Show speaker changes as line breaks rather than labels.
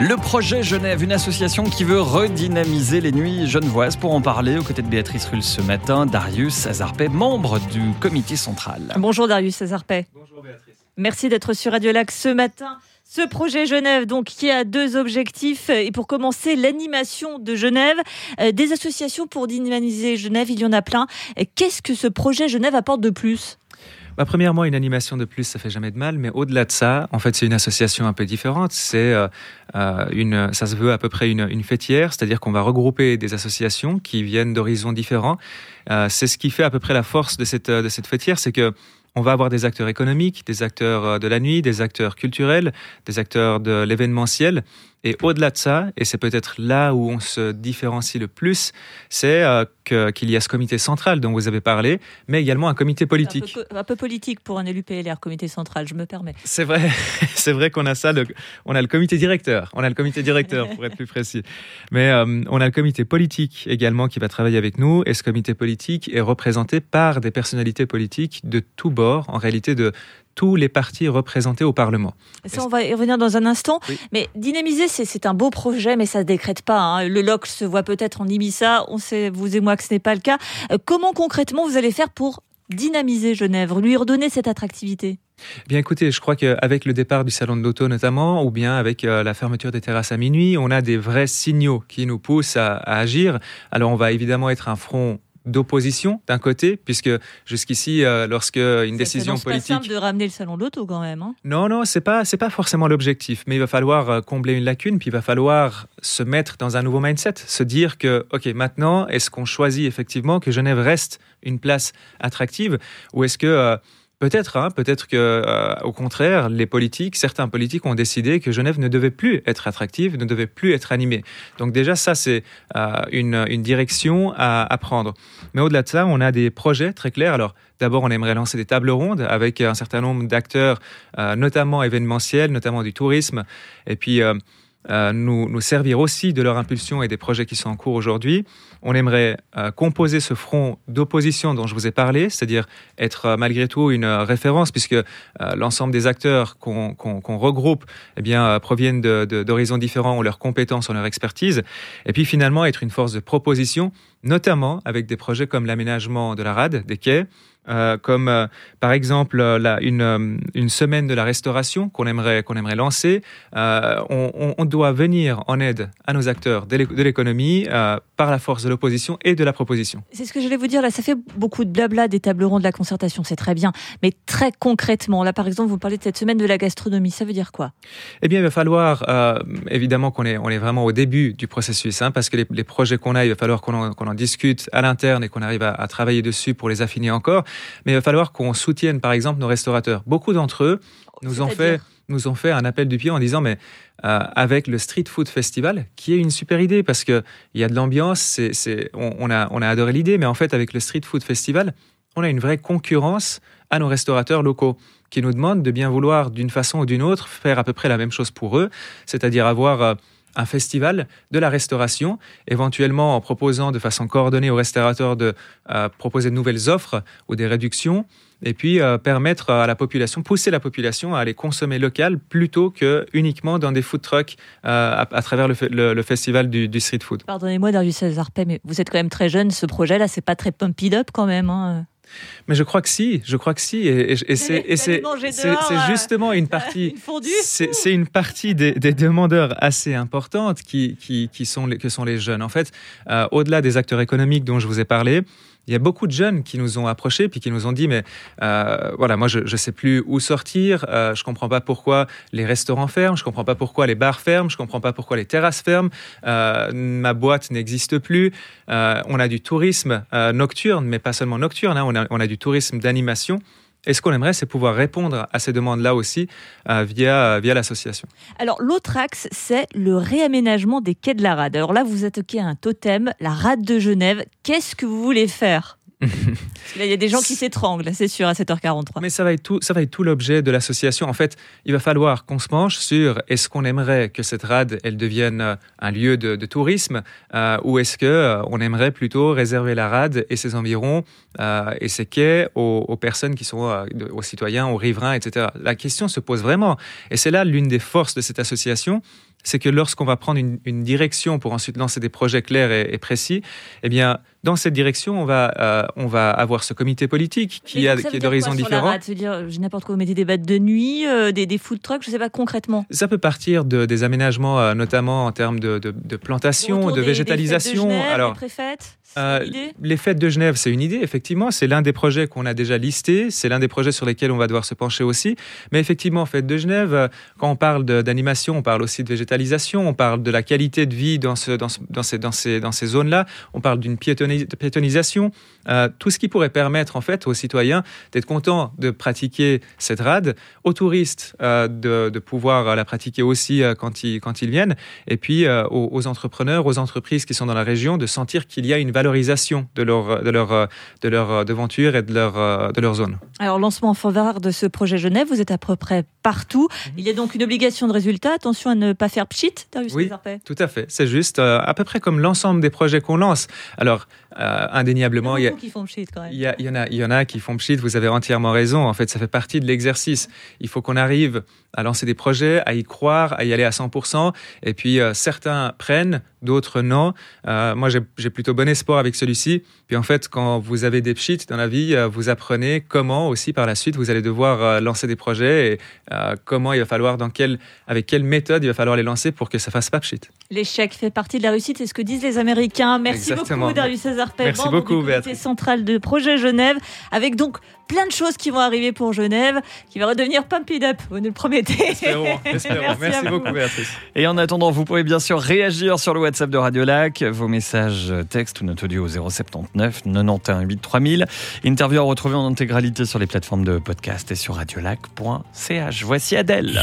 Le projet Genève, une association qui veut redynamiser les nuits genevoises. Pour en parler, aux côtés de Béatrice Rulle ce matin, Darius Azarpet, membre du comité central.
Bonjour Darius Azarpet.
Bonjour Béatrice.
Merci d'être sur Radio Lac ce matin. Ce projet Genève, donc, qui a deux objectifs. Et pour commencer, l'animation de Genève. Euh, des associations pour dynamiser Genève, il y en a plein. Qu'est-ce que ce projet Genève apporte de plus?
Bah, premièrement, une animation de plus, ça fait jamais de mal, mais au-delà de ça, en fait, c'est une association un peu différente. C'est euh, euh, une, ça se veut à peu près une, une fêtière, c'est-à-dire qu'on va regrouper des associations qui viennent d'horizons différents. Euh, c'est ce qui fait à peu près la force de cette, de cette fêtière, c'est que on va avoir des acteurs économiques, des acteurs de la nuit, des acteurs culturels, des acteurs de l'événementiel. Et au-delà de ça, et c'est peut-être là où on se différencie le plus, c'est euh, qu'il y a ce comité central dont vous avez parlé, mais également un comité politique.
Un peu, politique pour un élu PLR, comité central, je me permets.
C'est vrai, c'est vrai qu'on a ça, on a le comité directeur, on a le comité directeur pour être plus précis. Mais euh, on a le comité politique également qui va travailler avec nous, et ce comité politique est représenté par des personnalités politiques de tous bords, en réalité de tous les partis représentés au Parlement.
Ça, on va y revenir dans un instant. Mais dynamiser, c'est un beau projet, mais ça ne décrète pas. Hein. Le LOC se voit peut-être en Ibissa. On sait, vous et moi, que ce n'est pas le cas. Euh, comment concrètement vous allez faire pour dynamiser Genève, lui redonner cette attractivité?
Bien écoutez, je crois qu'avec le départ du salon de l'auto notamment, ou bien avec euh, la fermeture des terrasses à minuit, on a des vrais signaux qui nous poussent à agir. Alors on va évidemment être un front d'opposition d'un côté, puisque jusqu'ici, euh, lorsque une décision politique,
c'est simple de ramener le salon de l'auto quand même. Hein.
non, non, c'est pas, c'est pas forcément l'objectif, mais il va falloir euh, combler une lacune, puis il va falloir se mettre dans un nouveau mindset, se dire que, ok, maintenant, est-ce qu'on choisit effectivement que Genève reste une place attractive, ou est-ce que euh, Peut-être, hein, peut-être que, euh, au contraire, les politiques, certains politiques ont décidé que Genève ne devait plus être attractive, ne devait plus être animée. Donc déjà, ça, c'est euh, une, une, direction à, à prendre. Mais au-delà de ça, on a des projets très clairs. Alors, d'abord, on aimerait lancer des tables rondes avec un certain nombre d'acteurs, euh, notamment événementiels, notamment du tourisme, et puis euh, nous, nous, servir aussi de leur impulsion et des projets qui sont en cours aujourd'hui. On aimerait euh, composer ce front d'opposition dont je vous ai parlé, c'est-à-dire être euh, malgré tout une référence, puisque l'ensemble des acteurs qu'on regroupe eh bien, proviennent d'horizons différents, ont leurs compétences, ont leur expertise, et puis finalement être une force de proposition, notamment avec des projets comme l'aménagement de la rade, des quais, euh, comme euh, par exemple euh, la, une, une, semaine de la restauration qu'on aimerait, qu'on aimerait lancer. On, on, doit venir en aide à nos acteurs de l'économie par la force de l'opposition et de la proposition.
C'est ce que j'allais vous dire là, ça fait beaucoup de blabla des tables rondes de la concertation, c'est très bien, mais très concrètement, là par exemple, vous parlez de cette semaine de la gastronomie, ça veut dire quoi?
Eh bien, il va falloir, évidemment qu'on est, on est vraiment au début du processus, hein, parce que les, projets qu'on a, il va falloir qu'on en, en, discute à l'interne et qu'on arrive à, à travailler dessus pour les affiner encore mais il va falloir qu'on soutienne, par exemple, nos restaurateurs. Beaucoup d'entre eux nous ont fait nous ont fait un appel du pied en disant mais euh, avec le Street Food Festival, qui est une super idée parce que il y a de l'ambiance, c'est, on, a, on a adoré l'idée, mais en fait avec le Street Food Festival, on a une vraie concurrence à nos restaurateurs locaux qui nous demandent de bien vouloir d'une façon ou d'une autre faire à peu près la même chose pour eux, c'est-à-dire avoir euh, un festival de la restauration, éventuellement en proposant de façon coordonnée aux restaurateurs de euh, proposer de nouvelles offres ou des réductions, et puis euh, permettre à la population, pousser la population à aller consommer local plutôt que uniquement dans des food trucks euh, à, travers le, festival du, street food.
Pardonnez-moi, Darius Zarpé, mais vous êtes quand même très jeune. Ce projet-là, c'est pas très pumped up quand même. Hein
mais je crois que si, je crois que si, et, c'est
euh,
justement une partie, c'est une partie des, demandeurs assez importantes qui, qui, qui, sont les, que sont les jeunes. En fait, euh, au-delà des acteurs économiques dont je vous ai parlé, il y a beaucoup de jeunes qui nous ont approchés puis qui nous ont dit mais euh, voilà moi je ne sais plus où sortir, euh, je comprends pas pourquoi les restaurants ferment, je comprends pas pourquoi les bars ferment, je comprends pas pourquoi les terrasses ferment, euh, ma boîte n'existe plus, on a du tourisme nocturne mais pas seulement nocturne, hein, on, a, on a du tourisme d'animation. Et ce qu'on aimerait, c'est pouvoir répondre à ces demandes-là aussi euh, via, via l'association.
Alors, l'autre axe, c'est le réaménagement des quais de la rade. Alors là, vous attaquez un totem, la rade de Genève. Qu'est-ce que vous voulez faire? Il y a des gens qui s'étranglent, c'est sûr, à 7h43.
Mais ça va être tout, ça va être tout l'objet de l'association. En fait, il va falloir qu'on se penche sur est-ce qu'on aimerait que cette rade, elle devienne euh, un lieu de, tourisme, euh, ou est-ce que euh, on aimerait plutôt réserver la rade et ses environs et ses quais aux, personnes qui sont aux citoyens, aux riverains, etc. La question se pose vraiment, et c'est là l'une des forces de cette association, c'est que lorsqu'on va prendre une, direction pour ensuite lancer des projets clairs et, et précis, eh bien dans cette direction, on va, euh, on va avoir ce comité politique qui, a, qui est d'horizons différents.
dire, n'importe quoi, vous mettez des battes de nuit, euh, des, des food trucks, je ne sais pas concrètement?
Ça peut partir de, des aménagements, euh, notamment en termes de, de, plantation, de végétalisation.
Des de Alors, les,
les fêtes de Genève, c'est une idée, effectivement. C'est l'un des projets qu'on a déjà listé. C'est l'un des projets sur lesquels on va devoir se pencher aussi. Mais effectivement, fêtes de Genève, quand on parle d'animation, on parle aussi de végétalisation, on parle de la qualité de vie dans, ce, dans, dans ces, dans ces, dans ces zones-là, on parle d'une piétonisation, euh, tout ce qui pourrait permettre en fait aux citoyens d'être contents de pratiquer cette rade, aux touristes euh, de, pouvoir la pratiquer aussi euh, quand, ils, quand ils viennent, et puis aux, entrepreneurs, aux entreprises qui sont dans la région de sentir qu'il y a une valorisation de leur, de leur, de leur devanture et de leur, de leur zone.
Alors, lancement en faveur de ce projet Genève, vous êtes à peu près partout. Mhm. Il y a donc une obligation de résultat. Attention à ne pas faire pchit,
Oui, tout à fait. C'est juste à peu près comme l'ensemble des projets qu'on lance. Alors, euh, indéniablement.
Il y, a, qui font quand même.
Il, y, en a, il y en a qui font pchit, vous avez entièrement raison. En fait, ça fait partie de l'exercice. Il faut qu'on arrive à lancer des projets, à y croire, à y aller à 100%. Et puis, euh, certains prennent, d'autres non. Euh, moi, j'ai plutôt bon espoir avec celui-ci. Puis, en fait, quand vous avez des pchits dans la vie, vous apprenez comment aussi par la suite vous allez devoir lancer des projets et comment il va falloir, dans quelle, avec quelle méthode il va falloir les lancer pour que ça fasse pas pchit.
L'échec fait partie de la réussite, c'est ce que disent les Américains. Merci beaucoup, Darius César
Merci beaucoup,
du comité central de Projet Genève, avec donc plein de choses qui vont arriver pour Genève, qui va redevenir Pump It Up, vous nous le promettez.
Espérons, espérons. Merci, beaucoup, Béatrice.
Et en attendant, vous pouvez bien sûr réagir sur le WhatsApp de Radio Lac, vos messages texte ou notre audio au 079 91 8 3000. Interview à retrouver en intégralité sur les plateformes de podcast et sur radiolac.ch. Voici Adèle.